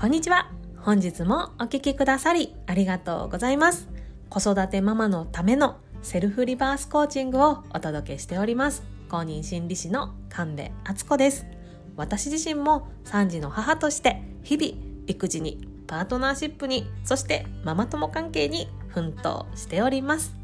こんにちは。本日もお聞きくださりありがとうございます。子育てママのためのセルフリバースコーチングをお届けしております。公認心理師の神戸敦子です。私自身も3児の母として日々育児にパートナーシップにそしてママ友関係に奮闘しております。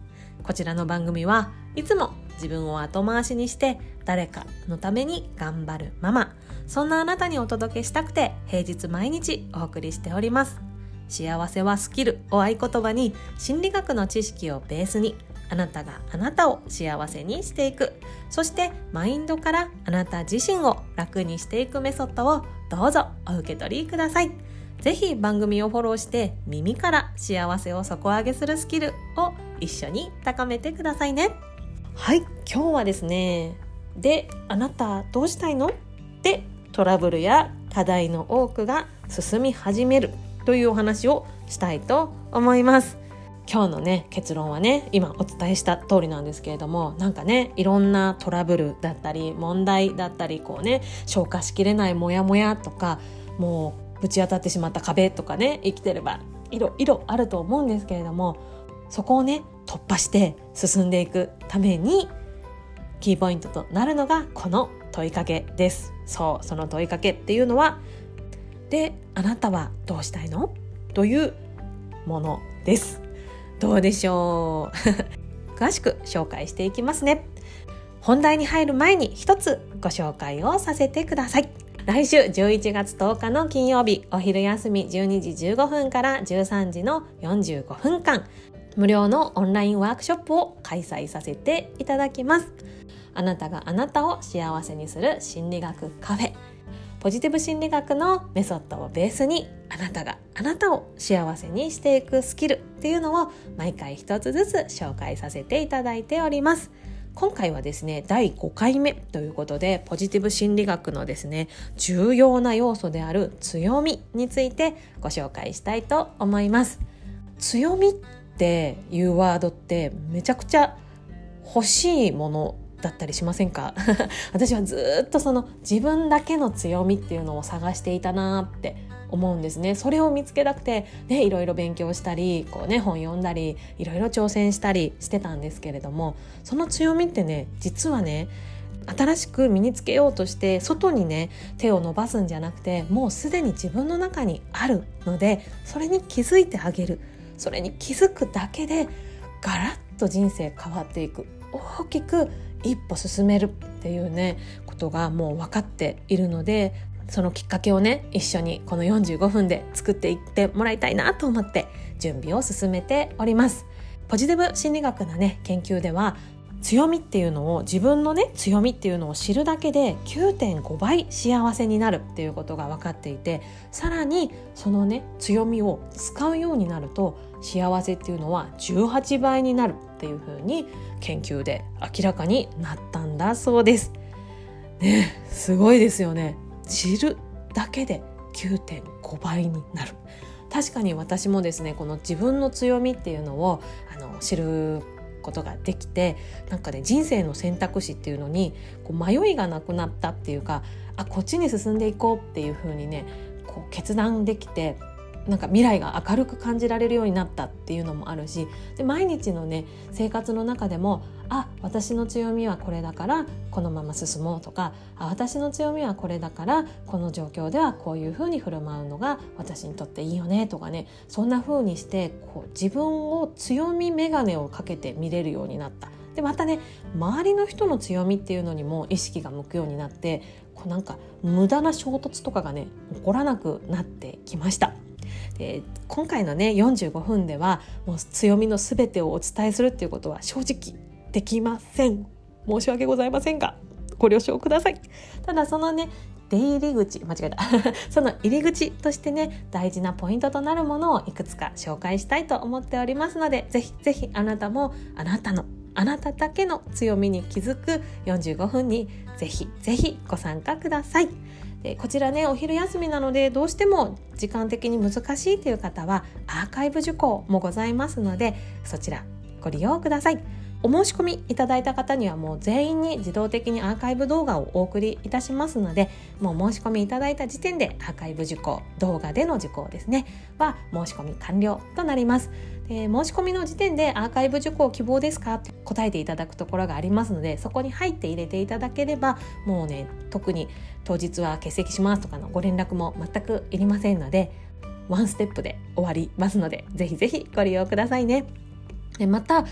こちらの番組はいつも自分を後回しにして誰かのために頑張るママ。そんなあなたにお届けしたくて平日毎日お送りしております。幸せはスキルを合言葉に心理学の知識をベースにあなたがあなたを幸せにしていく。そしてマインドからあなた自身を楽にしていくメソッドをどうぞお受け取りください。ぜひ番組をフォローして耳から幸せを底上げするスキルを一緒に高めてくださいね。はい今日はですねであなたどうしたいの？でトラブルや課題の多くが進み始めるというお話をしたいと思います。今日のね結論はね今お伝えした通りなんですけれどもなんかねいろんなトラブルだったり問題だったりこうね消化しきれないモヤモヤとかもうぶち当たってしまった壁とかね生きてればいろいろあると思うんですけれどもそこをね突破して進んでいくためにキーポイントとなるのがこの問いかけです。そうその問いかけっていうのはであなたはどうしたいの？というものです。どうでしょう？詳しく紹介していきますね。本題に入る前に一つご紹介をさせてください。来週11月10日の金曜日お昼休み12時15分から13時の45分間。無料のオンラインワークショップを開催させていただきます。あなたがあなたを幸せにする心理学カフェ。ポジティブ心理学のメソッドをベースにあなたがあなたを幸せにしていくスキルっていうのを毎回一つずつ紹介させていただいております。今回はですね第5回目ということでポジティブ心理学のですね重要な要素である強みについてご紹介したいと思います。強みっていうワードってめちゃくちゃ欲しいものだったりしませんか？私はずっとその自分だけの強みっていうのを探していたなって思うんですね。それを見つけたくて、ね、いろいろ勉強したりこう、ね、本読んだりいろいろ挑戦したりしてたんですけれどもその強みってね実はね新しく身につけようとして外にね手を伸ばすんじゃなくてもうすでに自分の中にあるのでそれに気づいてあげる。それに気づくだけでガラッと人生変わっていく。大きく一歩進めるっていうねことがもう分かっているのでそのきっかけをね一緒にこの45分で作っていってもらいたいなと思って準備を進めております。ポジティブ心理学のね研究では強みっていうのを自分のね強みっていうのを知るだけで9.5倍幸せになるっていうことが分かっていてさらにそのね強みを使うようになると幸せっていうのは18倍になるっていうふうに研究で明らかになったんだそうです。ねすごいですよね。知るだけで9.5倍になる。確かに私もですねこの自分の強みっていうのをあの知ることができてなんかね人生の選択肢っていうのにこう迷いがなくなったっていうかあこっちに進んでいこうっていう風にねこう決断できてなんか未来が明るく感じられるようになったっていうのもあるしで毎日のね生活の中でもあ私の強みはこれだからこのまま進もうとかあ私の強みはこれだからこの状況ではこういうふうに振る舞うのが私にとっていいよねとかねそんな風にしてこう自分を強み眼鏡をかけて見れるようになった。でまたね周りの人の強みっていうのにも意識が向くようになってこうなんか無駄な衝突とかがね起こらなくなってきました。で今回のね45分ではもう強みの全てをお伝えするっていうことは正直できません。申し訳ございませんがご了承ください。ただそのね出入り口間違えた。その入り口としてね大事なポイントとなるものをいくつか紹介したいと思っておりますのでぜひぜひあなたもあなたのあなただけの強みに気づく45分にぜひぜひご参加ください。でこちらねお昼休みなのでどうしても時間的に難しいという方はアーカイブ受講もございますのでそちらご利用ください。お申し込みいただいた方にはもう全員に自動的にアーカイブ動画をお送りいたしますのでもう申し込みいただいた時点でアーカイブ受講動画での受講ですねは申し込み完了となりますで申し込みの時点でアーカイブ受講希望ですかって答えていただくところがありますのでそこに入って入れていただければもうね特に当日は欠席しますとかのご連絡も全くいりませんのでワンステップで終わりますのでぜひぜひご利用くださいね。でまた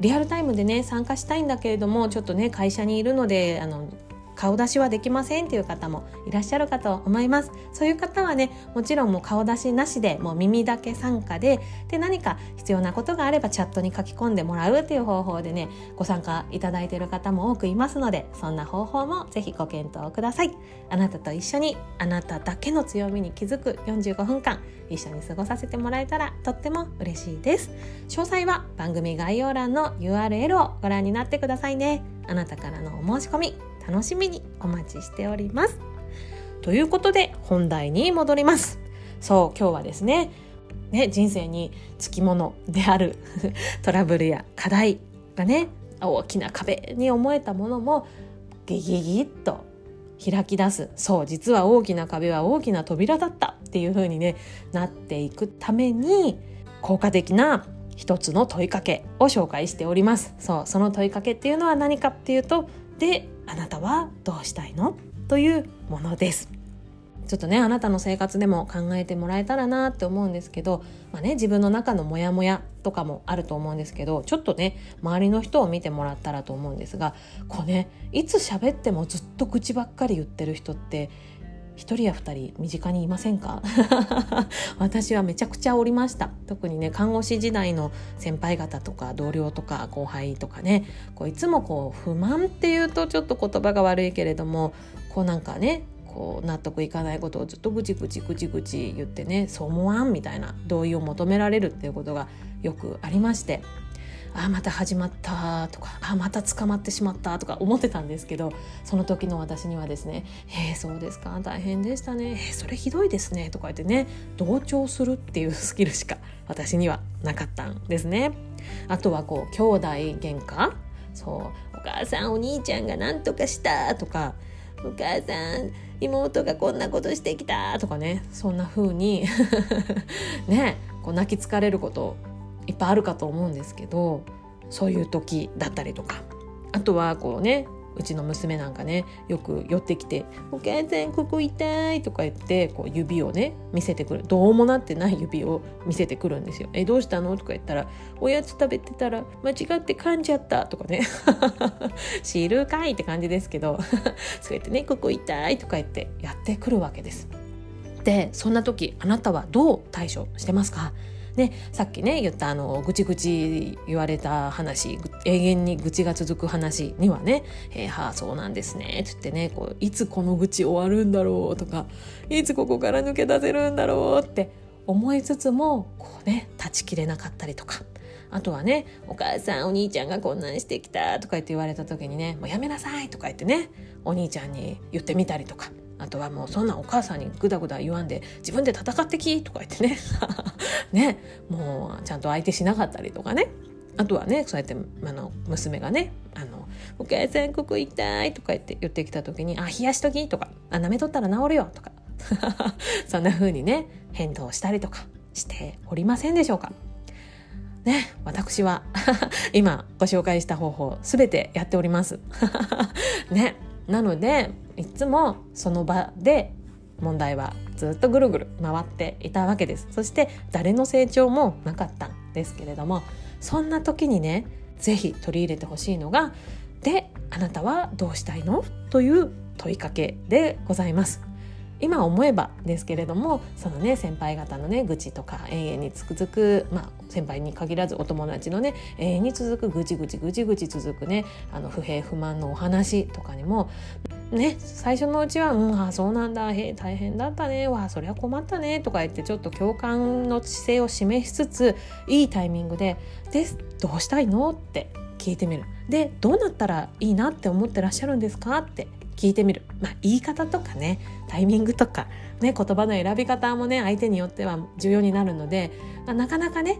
リアルタイムでね参加したいんだけれどもちょっとね会社にいるのであの顔出しはできませんっていう方もいらっしゃるかと思います。そういう方はねもちろんもう顔出しなしでもう耳だけ参加でで何か必要なことがあればチャットに書き込んでもらうっていう方法でねご参加いただいている方も多くいますのでそんな方法もぜひご検討ください。あなたと一緒にあなただけの強みに気づく45分間一緒に過ごさせてもらえたらとっても嬉しいです。詳細は番組概要欄の URL をご覧になってくださいね。あなたからのお申し込み楽しみにお待ちしております。ということで本題に戻ります。そう今日はですねね人生につきものである トラブルや課題がね大きな壁に思えたものもギギギッと開き出す。そう実は大きな壁は大きな扉だったっていう風にねなっていくために効果的な一つの問いかけを紹介しております。そうその問いかけっていうのは何かっていうとであなたはどうしたいの？というものです。ちょっとねあなたの生活でも考えてもらえたらなって思うんですけど、まあね、自分の中のモヤモヤとかもあると思うんですけどちょっとね周りの人を見てもらったらと思うんですがこうねいつ喋ってもずっと口ばっかり言ってる人って1人や2人身近にいませんか？私はめちゃくちゃおりました。特にね看護師時代の先輩方とか同僚とか後輩とかね。こういつもこう不満っていうとちょっと言葉が悪いけれどもこうなんかねこう納得いかないことをずっとぐちぐちぐちぐち言ってねそう思わんみたいな同意を求められるっていうことがよくありまして。あまた始まったとかあまた捕まってしまったとか思ってたんですけどその時の私にはですね「へえそうですか大変でしたねえそれひどいですね」とか言ってね同調するっていうスキルしか私にはなかったんですね。あとはこう兄弟喧嘩そうお母さんお兄ちゃんが何とかしたとかお母さん妹がこんなことしてきたとかねそんな風に ねこう泣き疲れることいっぱいあるかと思うんですけどそういう時だったりとか。あとはこうねうちの娘なんかねよく寄ってきて「お母さんここ痛い」とか言ってこう指をね見せてくる。どうもなってない指を見せてくるんですよ。えどうしたの？とか言ったら「おやつ食べてたら間違って噛んじゃった」とかね「知るかい」って感じですけど そうやってね「ここ痛い」とか言ってやってくるわけです。でそんな時あなたはどう対処してますか？ね、さっきね言ったあのぐちぐち言われた話永遠に愚痴が続く話にはね「えー、はあそうなんですね」って言ってねこういつこの愚痴終わるんだろうとかいつここから抜け出せるんだろうって思いつつもこうね断ち切れなかったりとか。あとはね「お母さんお兄ちゃんがこんなんしてきた」とか言って言われた時にね「もうやめなさい」とか言ってねお兄ちゃんに言ってみたりとかあとはもうそんなお母さんにグダグダ言わんで自分で戦ってきとか言ってね。ね。もうちゃんと相手しなかったりとかね。あとはねそうやってあの娘がね「あのお母さんここ痛い」とか言って言ってきた時に「あ冷やしとき」とか「あ舐めとったら治るよ」とか。そんな風にね返答したりとかしておりませんでしょうか。ね、私は 今ご紹介した方法すべてやっております。ね、なのでいつもその場で問題はずっとぐるぐる回っていたわけですそして誰の成長もなかったんですけれどもそんな時にね是非取り入れてほしいのが「であなたはどうしたいの?」という問いかけでございます。今思えばですけれどもそのね先輩方のね愚痴とか永遠に続くまあ先輩に限らずお友達のね永遠に続くぐちぐちぐちぐち続くねあの不平不満のお話とかにもね最初のうちは「うんあそうなんだへ大変だったねわあそりゃ困ったね」とか言ってちょっと共感の姿勢を示しつついいタイミングで「でどうしたいの?」って聞いてみる。でどうなったらいいなって思ってらっしゃるんですかって聞いてみる、まあ、言い方とかねタイミングとか、ね、言葉の選び方もね相手によっては重要になるので、まあ、なかなかね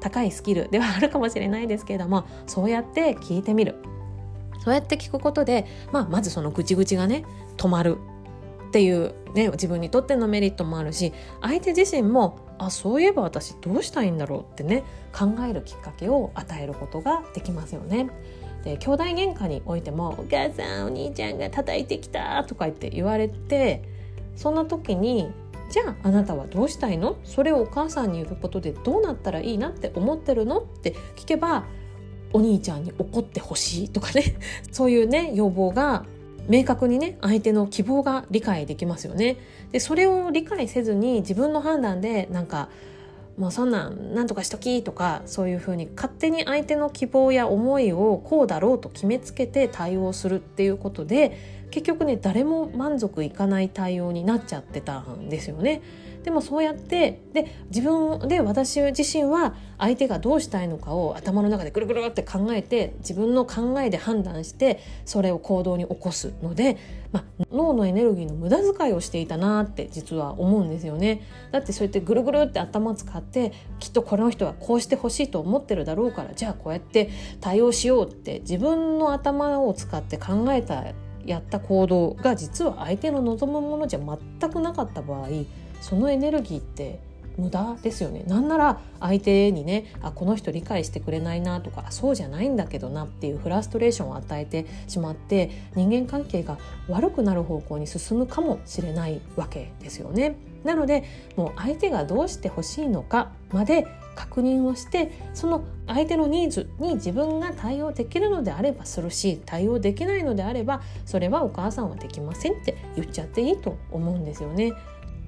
高いスキルではあるかもしれないですけれどもそうやって聞いてみるそうやって聞くことで、まあ、まずそのぐちぐちがね止まるっていう、ね、自分にとってのメリットもあるし相手自身もあそういえば私どうしたいんだろうってね考えるきっかけを与えることができますよね。で兄弟喧嘩においても「お母さんお兄ちゃんが叩いてきた」とか言って言われてそんな時にじゃああなたはどうしたいのそれをお母さんに言うことでどうなったらいいなって思ってるの？って聞けばお兄ちゃんに怒ってほしいとかね そういうね要望が明確にね相手の希望が理解できますよね。でそれを理解せずに自分の判断でなんかもうそんなんなんとかしときとかそういうふうに勝手に相手の希望や思いをこうだろうと決めつけて対応するっていうことで結局ね誰も満足いかない対応になっちゃってたんですよね。でもそうやってで自分で私自身は相手がどうしたいのかを頭の中でぐるぐるって考えて自分の考えで判断してそれを行動に起こすので、まあ、脳のエネルギーの無駄遣いをしていたなって実は思うんですよね。だってそうやってぐるぐるって頭使ってきっとこの人はこうしてほしいと思ってるだろうからじゃあこうやって対応しようって自分の頭を使って考えたやった行動が実は相手の望むものじゃ全くなかった場合そのエネルギーって無駄ですよねなんなら相手にねあこの人理解してくれないなとかそうじゃないんだけどなっていうフラストレーションを与えてしまって人間関係が悪くなる方向に進むかもしれないわけですよね。なのでもう相手がどうしてほしいのかまで確認をしてその相手のニーズに自分が対応できるのであればするし対応できないのであればそれはお母さんはできませんって言っちゃっていいと思うんですよね。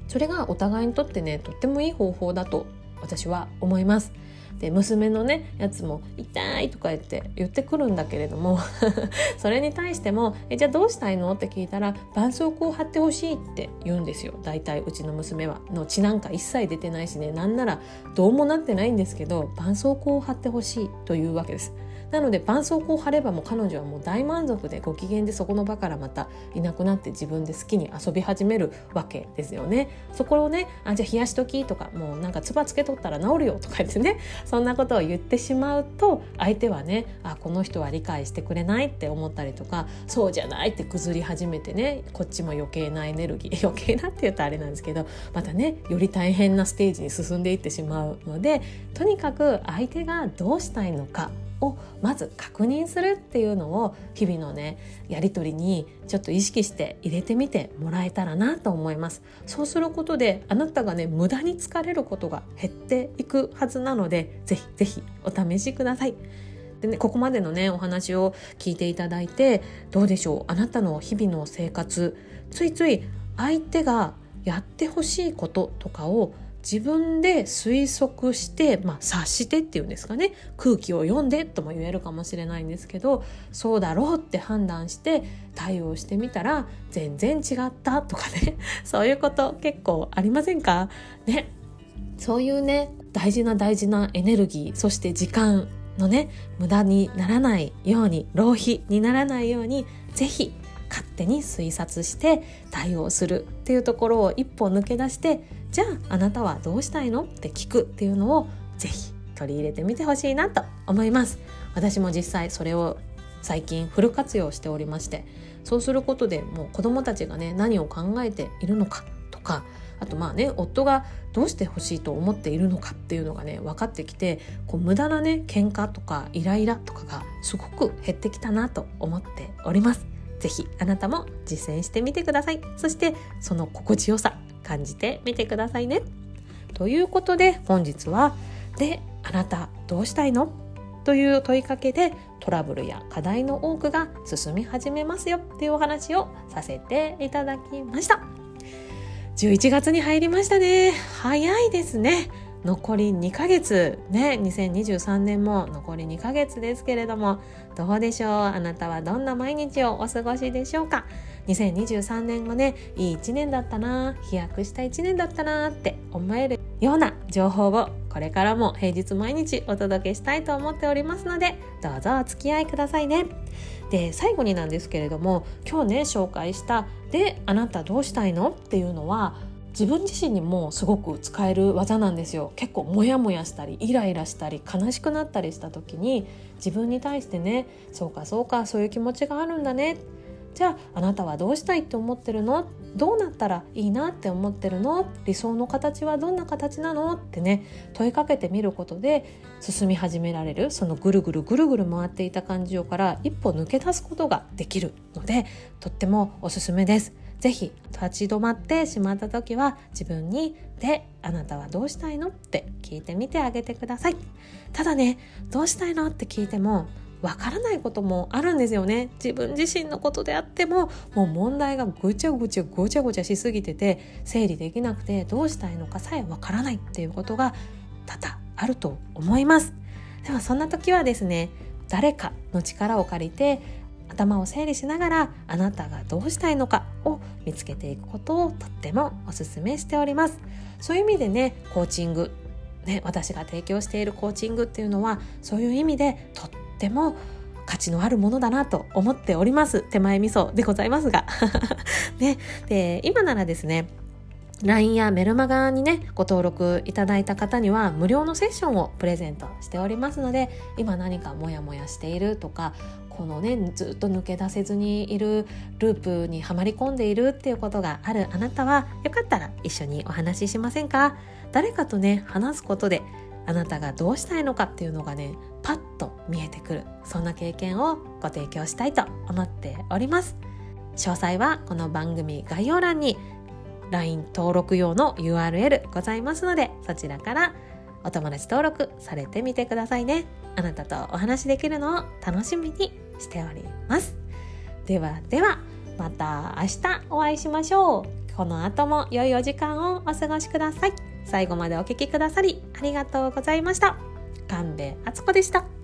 それがお互いにとってねとってもいい方法だと私は思います。で娘のねやつも「痛い」とか言って言ってくるんだけれども それに対しても「えじゃあどうしたいの?」って聞いたら「絆創膏を貼ってほしい」って言うんですよ大体うちの娘は。の血なんか一切出てないしねなんならどうもなってないんですけど絆創膏を貼ってほしいというわけです。なので絆創膏を貼ればもう彼女はもう大満足でご機嫌でそこの場からまたいなくなって自分で好きに遊び始めるわけですよね。そこをねあじゃあ冷やしときとかもうなんかつばつけとったら治るよとか言ってねそんなことを言ってしまうと相手はねあこの人は理解してくれないって思ったりとかそうじゃないって崩り始めてねこっちも余計なエネルギー 余計なって言うとあれなんですけどまたねより大変なステージに進んでいってしまうのでとにかく相手がどうしたいのかをまず確認するっていうのを日々のねやり取りにちょっと意識して入れてみてもらえたらなと思います。そうすることであなたがね無駄に疲れることが減っていくはずなのでぜひぜひお試しください。でねここまでのねお話を聞いていただいてどうでしょう？あなたの日々の生活ついつい相手がやってほしいこととかを自分で推測して、まあ、察してっていうんですかね。空気を読んでとも言えるかもしれないんですけどそうだろうって判断して対応してみたら全然違ったとかね。そういうこと結構ありませんか？ね。そういうね大事な大事なエネルギーそして時間のね無駄にならないように浪費にならないようにぜひ勝手に推察して対応するっていうところを一歩抜け出してじゃああなたはどうしたいのって聞くっていうのをぜひ取り入れてみてほしいなと思います私も実際それを最近フル活用しておりましてそうすることでもう子どもたちがね何を考えているのかとかあとまあね夫がどうしてほしいと思っているのかっていうのがね分かってきてこう無駄なね喧嘩とかイライラとかがすごく減ってきたなと思っております。ぜひあなたも実践してみてください。そしてその心地よさ感じてみてくださいね。ということで本日は「であなたどうしたいの?」という問いかけでトラブルや課題の多くが進み始めますよっていうお話をさせていただきました。11月に入りましたね。早いですね。残り2ヶ月ね2023年も残り2ヶ月ですけれどもどうでしょう？あなたはどんな毎日をお過ごしでしょうか？2023年もねいい1年だったな飛躍した1年だったなって思えるような情報をこれからも平日毎日お届けしたいと思っておりますのでどうぞお付き合いくださいねで最後になんですけれども今日ね紹介した「であなたどうしたいの?」っていうのは自分自身にもすごく使える技なんですよ結構モヤモヤしたりイライラしたり悲しくなったりした時に自分に対してねそうかそうかそういう気持ちがあるんだねじゃああなたはどうしたいって思ってるの？どうなったらいいなって思ってるの？理想の形はどんな形なの？ってね問いかけてみることで進み始められるそのぐるぐるぐるぐる回っていた感情から一歩抜け出すことができるのでとってもおすすめです。ぜひ立ち止まってしまった時は自分に「であなたはどうしたいの?」って聞いてみてあげてください。ただねどうしたいの？って聞いてもわからないこともあるんですよね。自分自身のことであってももう問題がぐちゃぐちゃごちゃごちゃしすぎてて整理できなくてどうしたいのかさえわからないっていうことが多々あると思います。でもそんな時はですね誰かの力を借りて頭を整理しながらあなたがどうしたいのかを見つけていくことをとってもおすすめしております。そういう意味でねコーチングね私が提供しているコーチングっていうのはそういう意味でとっても価値のあるものだなと思っております。手前味噌でございますが。ね。で今ならですね LINE やメルマガにねご登録いただいた方には無料のセッションをプレゼントしておりますので今何かモヤモヤしているとかこのねずっと抜け出せずにいるループにはまり込んでいるっていうことがあるあなたはよかったら一緒にお話ししませんか？誰かとね話すことであなたがどうしたいのかっていうのがねパッと見えてくる。そんな経験をご提供したいと思っております。詳細はこの番組概要欄に LINE 登録用の URL ございますのでそちらからお友達登録されてみてくださいね。あなたとお話しできるのを楽しみにしております。ではではまた明日お会いしましょう。この後も良いお時間をお過ごしください。最後までお聴きくださりありがとうございました。神戸敦子でした。